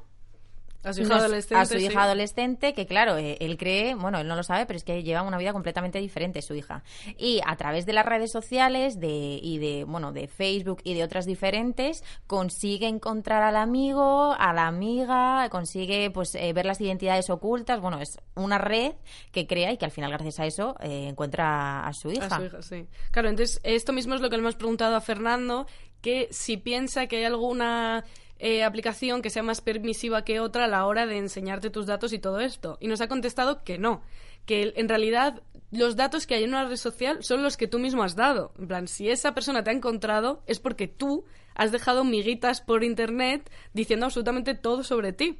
a su hija adolescente.
A su hija adolescente, que claro, eh, él cree, bueno, él no lo sabe, pero es que lleva una vida completamente diferente su hija. Y a través de las redes sociales de, y de, bueno, de Facebook y de otras diferentes, consigue encontrar al amigo, a la amiga, consigue pues eh, ver las identidades ocultas. Bueno, es una red que crea y que al final, gracias a eso, eh, encuentra a su hija.
A su hija, sí. Claro, entonces esto mismo es lo que le hemos preguntado a Fernando, que si piensa que hay alguna eh, aplicación que sea más permisiva que otra a la hora de enseñarte tus datos y todo esto. Y nos ha contestado que no, que en realidad los datos que hay en una red social son los que tú mismo has dado. En plan, si esa persona te ha encontrado es porque tú has dejado miguitas por internet diciendo absolutamente todo sobre ti.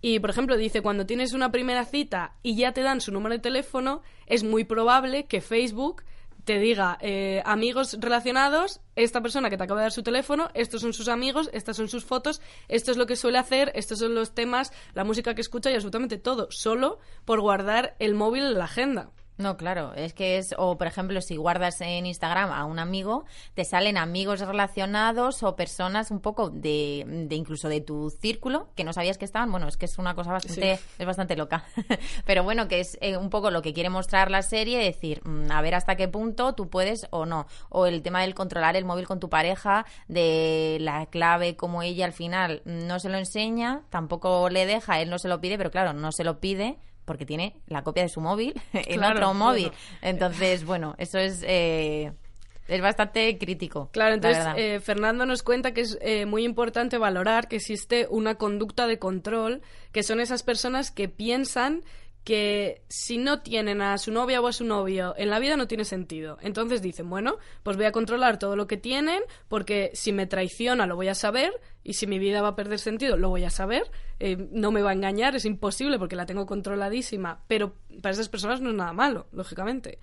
Y, por ejemplo, dice, cuando tienes una primera cita y ya te dan su número de teléfono, es muy probable que Facebook te diga eh, amigos relacionados, esta persona que te acaba de dar su teléfono, estos son sus amigos, estas son sus fotos, esto es lo que suele hacer, estos son los temas, la música que escucha y absolutamente todo, solo por guardar el móvil en la agenda.
No, claro, es que es, o por ejemplo, si guardas en Instagram a un amigo, te salen amigos relacionados o personas un poco de, de incluso de tu círculo que no sabías que estaban. Bueno, es que es una cosa bastante, es bastante loca. Pero bueno, que es eh, un poco lo que quiere mostrar la serie, decir, mm, a ver hasta qué punto tú puedes o no. O el tema del controlar el móvil con tu pareja, de la clave, como ella al final no se lo enseña, tampoco le deja, él no se lo pide, pero claro, no se lo pide porque tiene la copia de su móvil en otro móvil. Entonces, bueno, eso es... Eh, es bastante crítico.
Claro, entonces eh, Fernando nos cuenta que es eh, muy importante valorar que existe una conducta de control, que son esas personas que piensan que si no tienen a su novia o a su novio en la vida no tiene sentido. Entonces dicen, bueno, pues voy a controlar todo lo que tienen porque si me traiciona lo voy a saber y si mi vida va a perder sentido lo voy a saber. Eh, no me va a engañar, es imposible porque la tengo controladísima, pero para esas personas no es nada malo, lógicamente.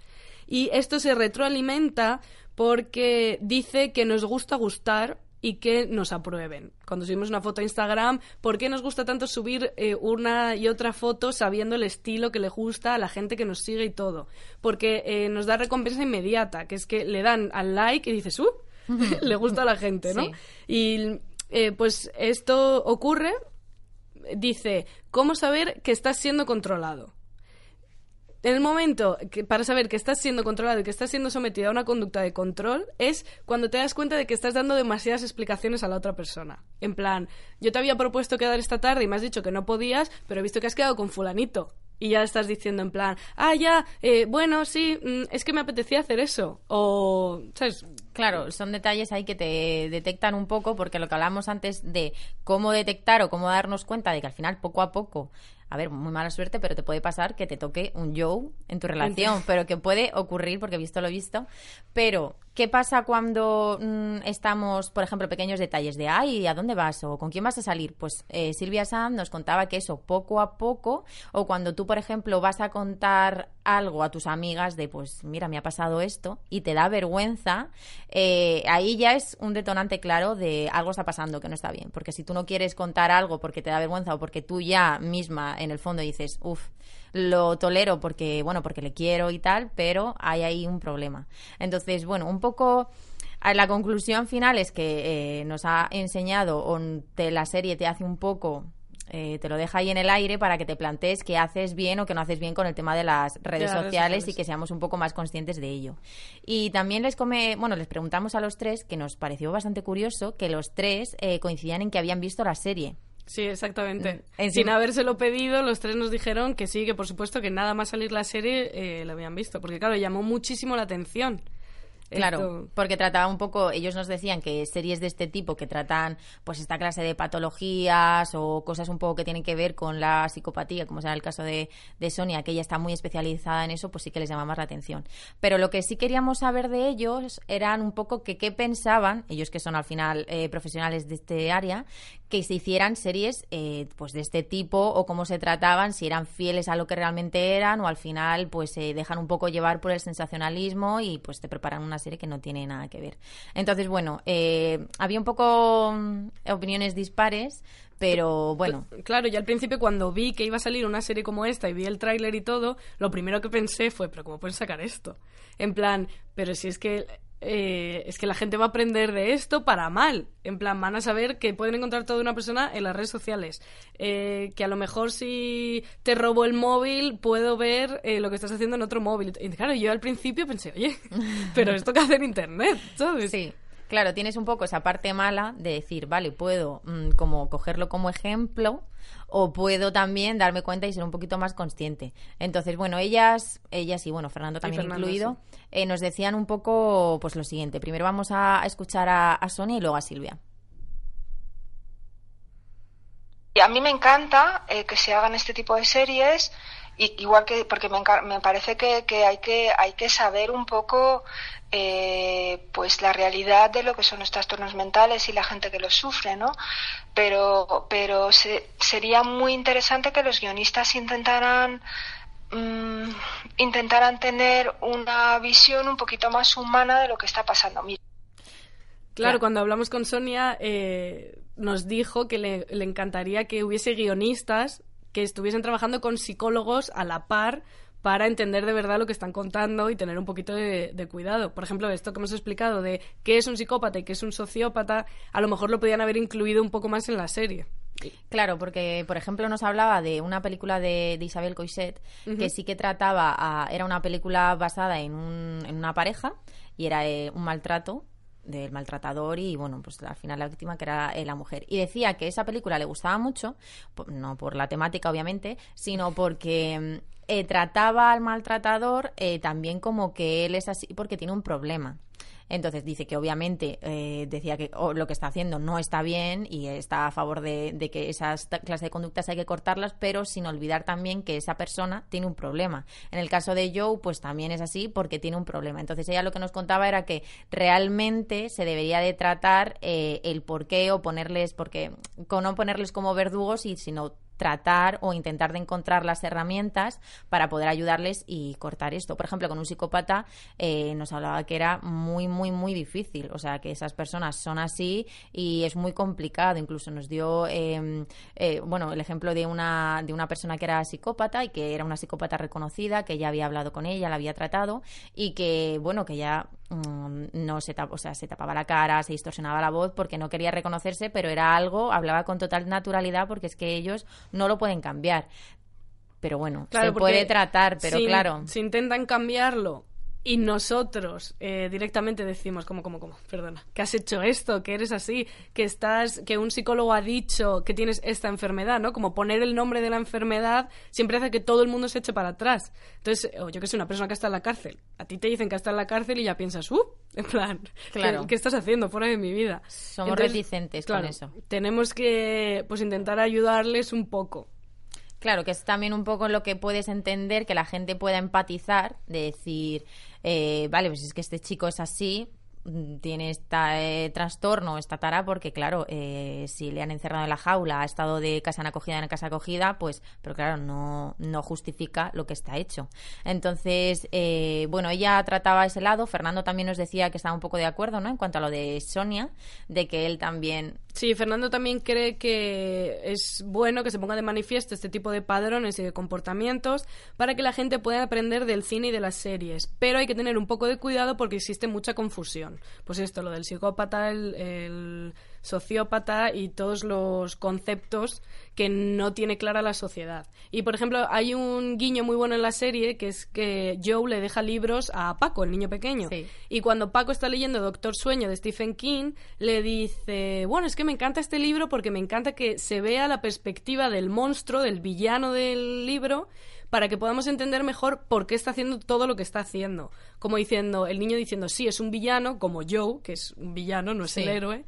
Y esto se retroalimenta porque dice que nos gusta gustar y que nos aprueben. Cuando subimos una foto a Instagram, ¿por qué nos gusta tanto subir eh, una y otra foto sabiendo el estilo que le gusta a la gente que nos sigue y todo? Porque eh, nos da recompensa inmediata, que es que le dan al like y dices, ¡uh! le gusta a la gente, ¿no? Y eh, pues esto ocurre, dice, ¿cómo saber que estás siendo controlado? en el momento que, para saber que estás siendo controlado y que estás siendo sometido a una conducta de control es cuando te das cuenta de que estás dando demasiadas explicaciones a la otra persona. En plan, yo te había propuesto quedar esta tarde y me has dicho que no podías, pero he visto que has quedado con fulanito. Y ya estás diciendo en plan, ah, ya, eh, bueno, sí, mm, es que me apetecía hacer eso. O, ¿sabes?
Claro, son detalles ahí que te detectan un poco, porque lo que hablamos antes de cómo detectar o cómo darnos cuenta de que al final, poco a poco, a ver, muy mala suerte, pero te puede pasar que te toque un Joe en tu relación, pero que puede ocurrir porque he visto lo visto. Pero, ¿qué pasa cuando mm, estamos, por ejemplo, pequeños detalles de, ay, ¿a dónde vas? o ¿con quién vas a salir? Pues eh, Silvia Sam nos contaba que eso poco a poco, o cuando tú, por ejemplo, vas a contar algo a tus amigas de, pues, mira, me ha pasado esto, y te da vergüenza, eh, ahí ya es un detonante claro de algo está pasando que no está bien. Porque si tú no quieres contar algo porque te da vergüenza o porque tú ya misma en el fondo dices, uff, lo tolero porque, bueno, porque le quiero y tal, pero hay ahí un problema. Entonces, bueno, un poco... La conclusión final es que eh, nos ha enseñado, o te, la serie te hace un poco eh, te lo deja ahí en el aire para que te plantees qué haces bien o qué no haces bien con el tema de las redes, sociales, y que seamos un poco más conscientes de ello. Y también les come, bueno, les preguntamos a los tres, que nos pareció bastante curioso, que los tres eh, coincidían en que habían visto la serie.
Sí, exactamente. Mm, Sin habérselo pedido, los tres nos dijeron que sí, que por supuesto que nada más salir la serie eh, lo habían visto, porque claro, llamó muchísimo la atención.
Claro, porque trataba un poco, ellos nos decían que series de este tipo que tratan pues esta clase de patologías o cosas un poco que tienen que ver con la psicopatía, como será el caso de, de Sonia, que ella está muy especializada en eso, pues sí que les llama más la atención. Pero lo que sí queríamos saber de ellos eran un poco que qué pensaban, ellos que son al final eh, profesionales de este área, que se hicieran series eh, pues de este tipo o cómo se trataban, si eran fieles a lo que realmente eran o al final pues se dejan un poco llevar por el sensacionalismo y pues te preparan una serie que no tiene nada que ver. Entonces, bueno, eh, había un poco mm, opiniones dispares, pero bueno.
Claro, yo al principio cuando vi que iba a salir una serie como esta y vi el tráiler y todo, lo primero que pensé fue, pero ¿cómo pueden sacar esto? En plan, pero si es que eh, es que la gente va a aprender de esto para mal. En plan, van a saber que pueden encontrar toda una persona en las redes sociales. Eh, que a lo mejor si te robo el móvil, puedo ver eh, lo que estás haciendo en otro móvil. Y claro, yo al principio pensé, oye, pero esto que hace en Internet.
Sí. Claro, tienes un poco esa parte mala de decir, vale, puedo mm, como cogerlo como ejemplo o puedo también darme cuenta y ser un poquito más consciente. Entonces, bueno, ellas, ellas y bueno, Fernando también incluido, eh, nos decían un poco pues lo siguiente. Primero vamos a, escuchar a, Sonia y luego a Silvia.
Y a mí me encanta eh, que se hagan este tipo de series igual que porque me, me parece que, que, hay que hay que saber un poco eh, pues la realidad de lo que son los trastornos mentales y la gente que los sufre no pero pero sería muy interesante que los guionistas intentaran mm, intentaran tener una visión un poquito más humana de lo que está pasando.
Claro, cuando hablamos con Sonia, eh, nos dijo que le, le, encantaría que hubiese guionistas que estuviesen trabajando con psicólogos a la par para entender de verdad lo que están contando y tener un poquito de, cuidado. Por ejemplo, esto que hemos explicado de qué es un psicópata y qué es un sociópata, a lo mejor lo podían haber incluido un poco más en la serie.
Claro, porque por ejemplo nos hablaba de una película de, Isabel Coixet que sí que trataba, era una película basada en, un, en una pareja y era eh, un maltrato del maltratador y bueno, pues al final la víctima que era eh, la mujer. Y decía que esa película le gustaba mucho, no por la temática obviamente, sino porque mm, eh, trataba al maltratador eh, también como que él es así porque tiene un problema. Entonces dice que obviamente eh, decía que lo que está haciendo no está bien y está a favor de, que esas clases de conductas hay que cortarlas, pero sin olvidar también que esa persona tiene un problema. En el caso de Joe, pues también es así porque tiene un problema. Entonces ella lo que nos contaba era que realmente se debería de tratar el por qué o ponerles, porque no ponerles como verdugos y sino tratar o intentar de encontrar las herramientas para poder ayudarles y cortar esto. Por ejemplo, con un psicópata eh, nos hablaba que era muy, muy, muy difícil. O sea, que esas personas son así y es muy complicado. Incluso nos dio, em, eh, bueno, el ejemplo de una, de una persona que era psicópata y que era una psicópata reconocida, que ya había hablado con ella, la había tratado y que, bueno, que ya mm, no se, o sea, se tapaba la cara, se distorsionaba la voz porque no quería reconocerse, pero era algo, hablaba con total naturalidad porque es que ellos no lo pueden cambiar. Pero bueno, se puede tratar, pero claro.
Si intentan cambiarlo y nosotros eh, directamente decimos, como, como, como, perdona, que has hecho esto, que eres así, que estás, que un psicólogo ha dicho que tienes esta enfermedad, ¿no? Como poner el nombre de la enfermedad siempre hace que todo el mundo se eche para atrás. Entonces, yo que sé, una persona que está en la cárcel, a ti te dicen que está en la cárcel y ya piensas, uh, en plan, claro. ¿qué, estás haciendo fuera de mi vida?
Somos reticentes con eso.
Tenemos que, pues, intentar ayudarles un poco.
Claro, que es también un poco lo que puedes entender, que la gente pueda empatizar, de decir, eh, vale, pues es que este chico es así, tiene este trastorno, esta tara, porque claro, eh, si le han encerrado en la jaula, ha estado de casa en acogida en casa acogida, pues, pero claro, no, no justifica lo que está hecho. Entonces, eh, bueno, ella trataba ese lado, Fernando también nos decía que estaba un poco de acuerdo, ¿no? En cuanto a lo de Sonia, de que él también...
Sí, Fernando también cree que es bueno que se ponga de manifiesto este tipo de padrones y de comportamientos para que la gente pueda aprender del cine y de las series, pero hay que tener un poco de cuidado porque existe mucha confusión pues esto, lo del psicópata, el, sociópata y todos los conceptos que no tiene clara la sociedad. Y, por ejemplo, hay un guiño muy bueno en la serie que es que Joe le deja libros a Paco, el niño pequeño. Y cuando Paco está leyendo Doctor Sueño de Stephen King, le dice, bueno, es que me encanta este libro porque me encanta que se vea la perspectiva del monstruo, del villano del libro, para que podamos entender mejor por qué está haciendo todo lo que está haciendo. Como diciendo, el niño diciendo, sí, es un villano, como Joe, que es un villano, no es el héroe,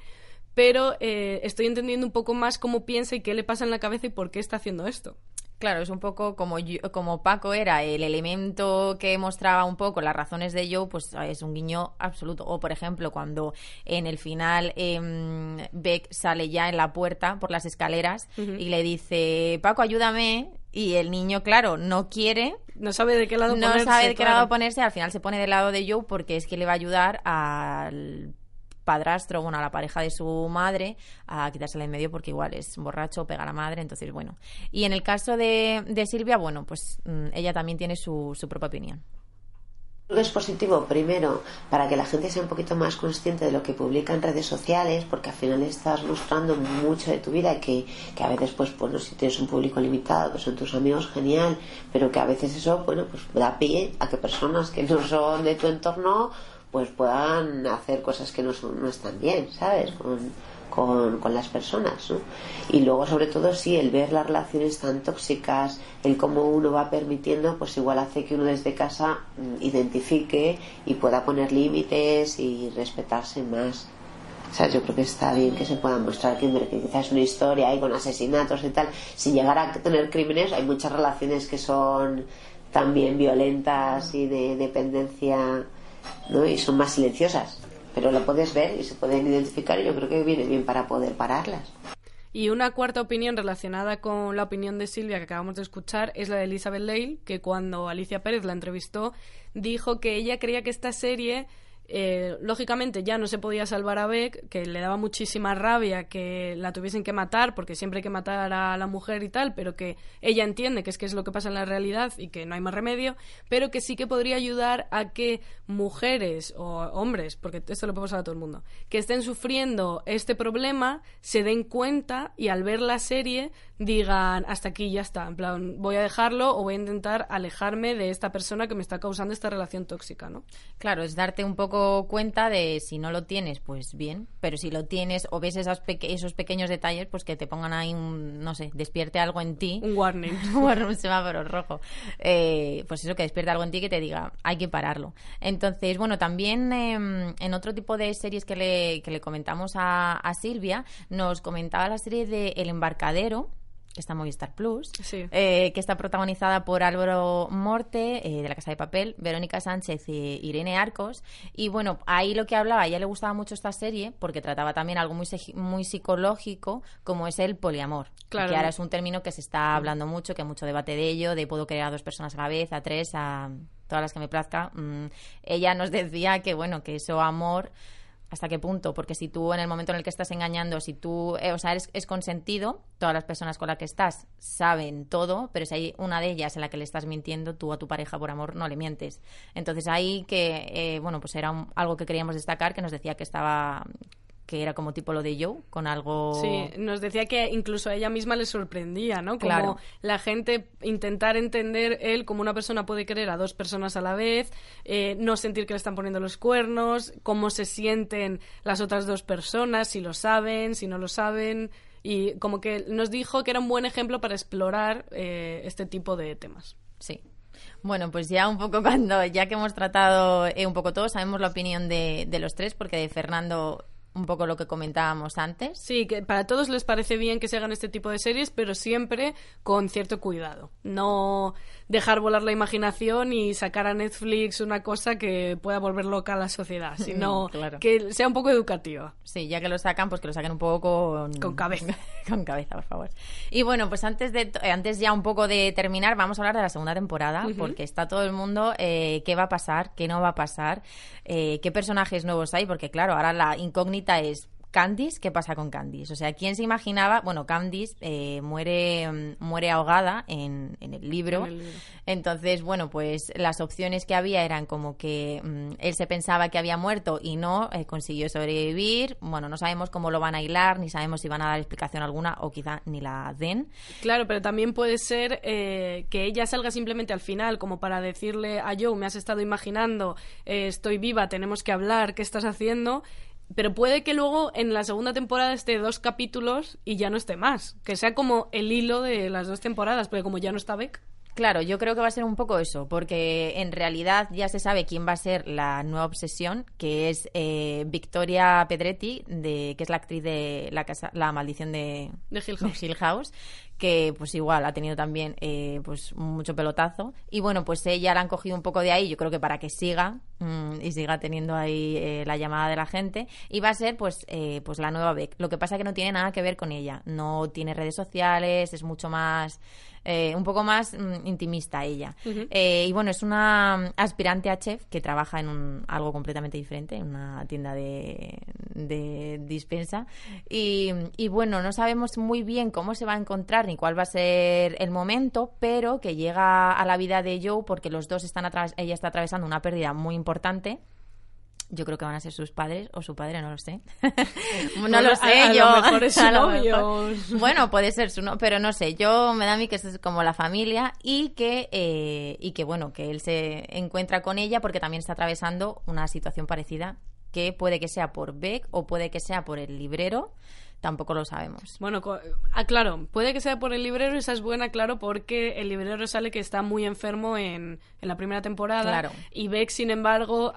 pero eh, estoy entendiendo un poco más cómo piensa y qué le pasa en la cabeza y por qué está haciendo esto.
Claro, es un poco como, como Paco era el elemento que mostraba un poco las razones de Joe, pues es un guiño absoluto. O, por ejemplo, cuando en el final eh, Beck sale ya en la puerta por las escaleras y le dice, Paco, ayúdame, y el niño, claro, no quiere.
No sabe de qué lado
no
ponerse.
No sabe de qué lado ponerse. Al final se pone del lado de Joe porque es que le va a ayudar al padrastro, bueno, a la pareja de su madre, a quitársela en medio porque igual es borracho, pega a la madre, entonces bueno. Y en el caso de, de Silvia, bueno, pues mm, ella también tiene su, su propia opinión
es positivo, primero, para que la gente sea un poquito más consciente de lo que publica en redes sociales, porque al final estás mostrando mucho de tu vida que, que a veces, pues, bueno, si tienes un público limitado, pues son tus amigos, genial, pero que a veces eso, bueno, pues da pie a que personas que no son de tu entorno, pues puedan hacer cosas que no, son, no están bien, ¿sabes? Con, con, con las personas. ¿no? Y luego, sobre todo, sí, el ver las relaciones tan tóxicas, el cómo uno va permitiendo, pues igual hace que uno desde casa mm, identifique y pueda poner límites y respetarse más. O sea, yo creo que está bien que se pueda mostrar que, que quizás una historia ahí con asesinatos y tal, sin llegar a tener crímenes, hay muchas relaciones que son también violentas y de dependencia, ¿no? Y son más silenciosas pero lo puedes ver y se pueden identificar y yo creo que viene bien para poder pararlas.
Y una cuarta opinión relacionada con la opinión de Silvia que acabamos de escuchar es la de Elizabeth Lale, que cuando Alicia Pérez la entrevistó dijo que ella creía que esta serie eh, lógicamente ya no se podía salvar a Beck, que le daba muchísima rabia que la tuviesen que matar, porque siempre hay que matar a la mujer y tal, pero que ella entiende que es que es lo que pasa en la realidad y que no hay más remedio, pero que sí que podría ayudar a que mujeres o hombres, porque esto lo puede pasar a todo el mundo, que estén sufriendo este problema, se den cuenta y al ver la serie digan hasta aquí ya está, en plan voy a dejarlo o voy a intentar alejarme de esta persona que me está causando esta relación tóxica, ¿no?
Claro, es darte un poco cuenta de si no lo tienes, pues bien, pero si lo tienes o ves esas esos pequeños detalles, pues que te pongan ahí un, no sé, despierte algo en ti.
Un warning.
un semáforo rojo. Eh, pues eso, que despierte algo en ti que te diga, hay que pararlo. Entonces, bueno, también em, en otro tipo de series que le, que le comentamos a, a Silvia, nos comentaba la serie de El Embarcadero, que está en Movistar Plus,
Sí.
eh, que está protagonizada por Álvaro Morte, eh, de La Casa de Papel, Verónica Sánchez y Irene Arcos. Y bueno, ahí lo que hablaba, a ella le gustaba mucho esta serie porque trataba también algo muy, muy psicológico, como es el poliamor.
Claro.
Que ahora es un término que se está hablando mucho, que hay mucho debate de ello, de puedo querer a dos personas a la vez, a tres, a todas las que me plazca. Mm, ella nos decía que, bueno, que eso amor hasta qué punto, porque si tú en el momento en el que estás engañando, si tú, eh, o sea, eres, es consentido, todas las personas con las que estás saben todo, pero si hay una de ellas en la que le estás mintiendo, tú a tu pareja por amor no le mientes. Entonces ahí que, eh, bueno, pues era un- algo que queríamos destacar, que nos decía que estaba, que era como tipo lo de Joe, con algo...
Sí, nos decía que incluso a ella misma le sorprendía, ¿no? Como
Claro.
la gente intentar entender él como una persona puede querer a dos personas a la vez, eh, no sentir que le están poniendo los cuernos, cómo se sienten las otras dos personas, si lo saben, si no lo saben. Y como que nos dijo que era un buen ejemplo para explorar eh, este tipo de temas.
Sí. Bueno, pues ya un poco cuando, ya que hemos tratado eh, un poco todo, sabemos la opinión de, de los tres, porque de Fernando, un poco lo que comentábamos antes.
Sí, que para todos les parece bien que se hagan este tipo de series, pero siempre con cierto cuidado. No dejar volar la imaginación y sacar a Netflix una cosa que pueda volver loca a la sociedad, sino
Claro.
que sea un poco educativa.
Sí, ya que lo sacan, pues que lo saquen un poco con...
Con cabeza.
con cabeza, por favor. Y bueno, pues antes de eh, antes ya un poco de terminar, vamos a hablar de la segunda temporada, porque está todo el mundo, eh, qué va a pasar, qué no va a pasar, eh, qué personajes nuevos hay, porque claro, ahora la incógnita es... Candice, ¿qué pasa con Candice? O sea, ¿quién se imaginaba? Bueno, Candice eh, muere, mm, muere ahogada en, en el libro.
En el libro.
Entonces, bueno, pues las opciones que había eran como que mm, él se pensaba que había muerto y no, eh, consiguió sobrevivir. Bueno, no sabemos cómo lo van a hilar, ni sabemos si van a dar explicación alguna o quizá ni la den.
Claro, pero también puede ser eh, que ella salga simplemente al final, como para decirle a Joe, me has estado imaginando, estoy viva, tenemos que hablar, ¿qué estás haciendo? Pero puede que luego en la segunda temporada esté dos capítulos y ya no esté más. Que sea como el hilo de las dos temporadas, porque como ya no está Beck.
Claro, yo creo que va a ser un poco eso, porque en realidad ya se sabe quién va a ser la nueva obsesión, que es eh, Victoria Pedretti, de, que es la actriz de La, casa, la Maldición de,
De Hill House.
de Hill House, que pues igual ha tenido también eh, pues mucho pelotazo. Y bueno, pues ella la han cogido un poco de ahí, yo creo que para que siga mm, y siga teniendo ahí eh, la llamada de la gente. Y va a ser pues, eh, pues la nueva Beck. Lo que pasa que no tiene nada que ver con ella. No tiene redes sociales, es mucho más... eh, un poco más mm, intimista ella. Eh, y bueno, es una aspirante a chef que trabaja en un, algo completamente diferente, en una tienda de, de dispensa. Y, y bueno, no sabemos muy bien cómo se va a encontrar cuál va a ser el momento, pero que llega a la vida de Joe porque los dos están ella está atravesando una pérdida muy importante. Yo creo que van a ser sus padres o su padre, no lo sé. no
Bueno,
lo
a-
sé,
a lo
yo.
mejor es su
A lo
novio.
mejor. Bueno, puede ser su no, pero no sé. Yo me da a mí que es como la familia y que eh, y que bueno que él se encuentra con ella porque también está atravesando una situación parecida que puede que sea por Beck o puede que sea por el librero. Tampoco lo sabemos.
Bueno, co- ah, claro, puede que sea por el librero, esa es buena, claro, porque el librero sale que está muy enfermo en, en la primera temporada.
Claro.
Y Beck, sin embargo,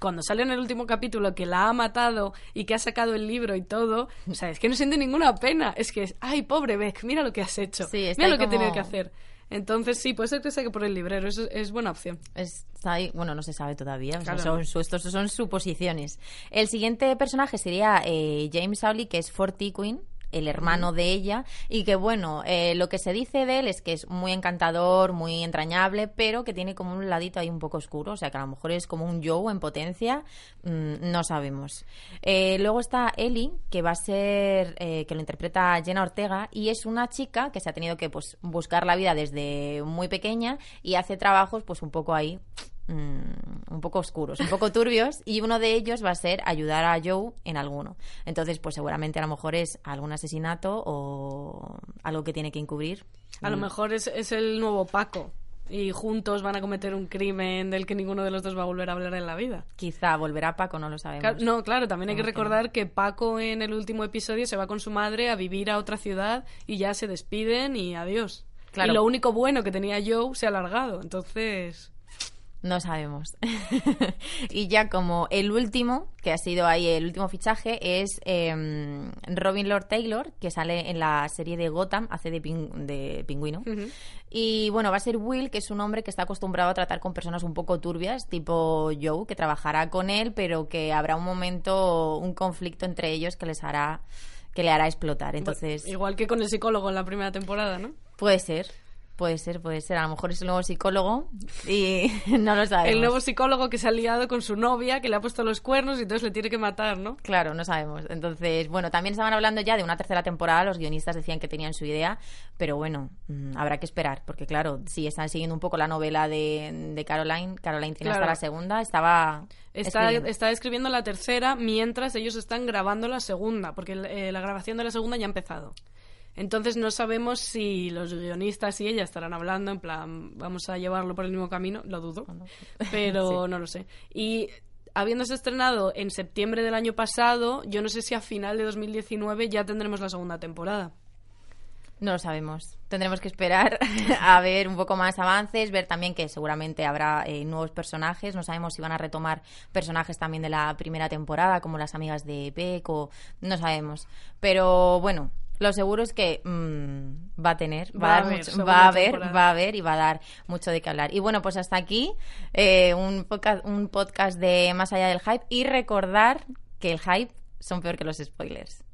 cuando sale en el último capítulo que la ha matado y que ha sacado el libro y todo, o sea, es que no siente ninguna pena. Es que es, ay, pobre Beck, mira lo que has hecho.
Sí,
mira lo que
como-
tenía que hacer. Entonces, sí, puede ser que sea por el librero, eso es buena opción.
Está ahí, bueno, no se sabe todavía. o sea,
Claro.
son, estos son suposiciones. El siguiente personaje sería eh, James Howley, que es Forty Queen el hermano de ella y que bueno eh, lo que se dice de él es que es muy encantador muy entrañable pero que tiene como un ladito ahí un poco oscuro o sea que a lo mejor es como un Joe en potencia mm, no sabemos. Eh, luego está Ellie que va a ser eh, que lo interpreta Jenna Ortega y es una chica que se ha tenido que pues buscar la vida desde muy pequeña y hace trabajos pues un poco ahí mm, un poco oscuros, un poco turbios, y uno de ellos va a ser ayudar a Joe en alguno. Entonces, pues seguramente a lo mejor es algún asesinato o algo que tiene que encubrir.
A lo mejor es, es el nuevo Paco y juntos van a cometer un crimen del que ninguno de los dos va a volver a hablar en la vida.
Quizá volverá Paco, no lo sabemos.
Claro, no, claro, también hay
que
recordar que Paco en el último episodio se va con su madre a vivir a otra ciudad y ya se despiden y adiós.
Claro.
Y lo único bueno que tenía Joe se ha alargado, entonces
No sabemos. y ya como el último, que ha sido ahí el último fichaje, es em, Robin Lord Taylor, que sale en la serie de Gotham, hace de, de pingüino. Y bueno, va a ser Will, que es un hombre que está acostumbrado a tratar con personas un poco turbias, tipo Joe, que trabajará con él, pero que habrá un momento, un conflicto entre ellos que les hará que le hará explotar. Entonces,
igual que con el psicólogo en la primera temporada, ¿no?
Puede ser. Puede ser, puede ser. A lo mejor es el nuevo psicólogo y no lo sabemos.
El nuevo psicólogo que se ha liado con su novia, que le ha puesto los cuernos y entonces le tiene que matar, ¿no?
Claro, no sabemos. Entonces, bueno, también estaban hablando ya de una tercera temporada. Los guionistas decían que tenían su idea, pero bueno, mm, habrá que esperar. Porque, claro, si están siguiendo un poco la novela de, Caroline, Caroline tiene hasta la segunda, estaba.
Está escribiendo. escribiendo la tercera mientras ellos están grabando la segunda, porque eh, la grabación de la segunda ya ha empezado. Entonces no sabemos si los guionistas y ella estarán hablando en plan, vamos a llevarlo por el mismo camino, lo dudo, pero no lo sé. Y habiéndose estrenado en septiembre del año pasado, yo no sé si a final de 2019 ya tendremos la segunda temporada.
No lo sabemos. Tendremos que esperar a ver un poco más avances, ver también que seguramente habrá eh, nuevos personajes. No sabemos si van a retomar personajes también de la primera temporada, como las amigas de Peck o no sabemos. Pero bueno, lo seguro es que mm, va a tener, va, a, mucho, va a haber, va a haber y va a dar mucho de qué hablar. Y bueno, pues hasta aquí eh, un, podcast, un podcast de Más allá del hype y recordar que el hype son peor que los spoilers.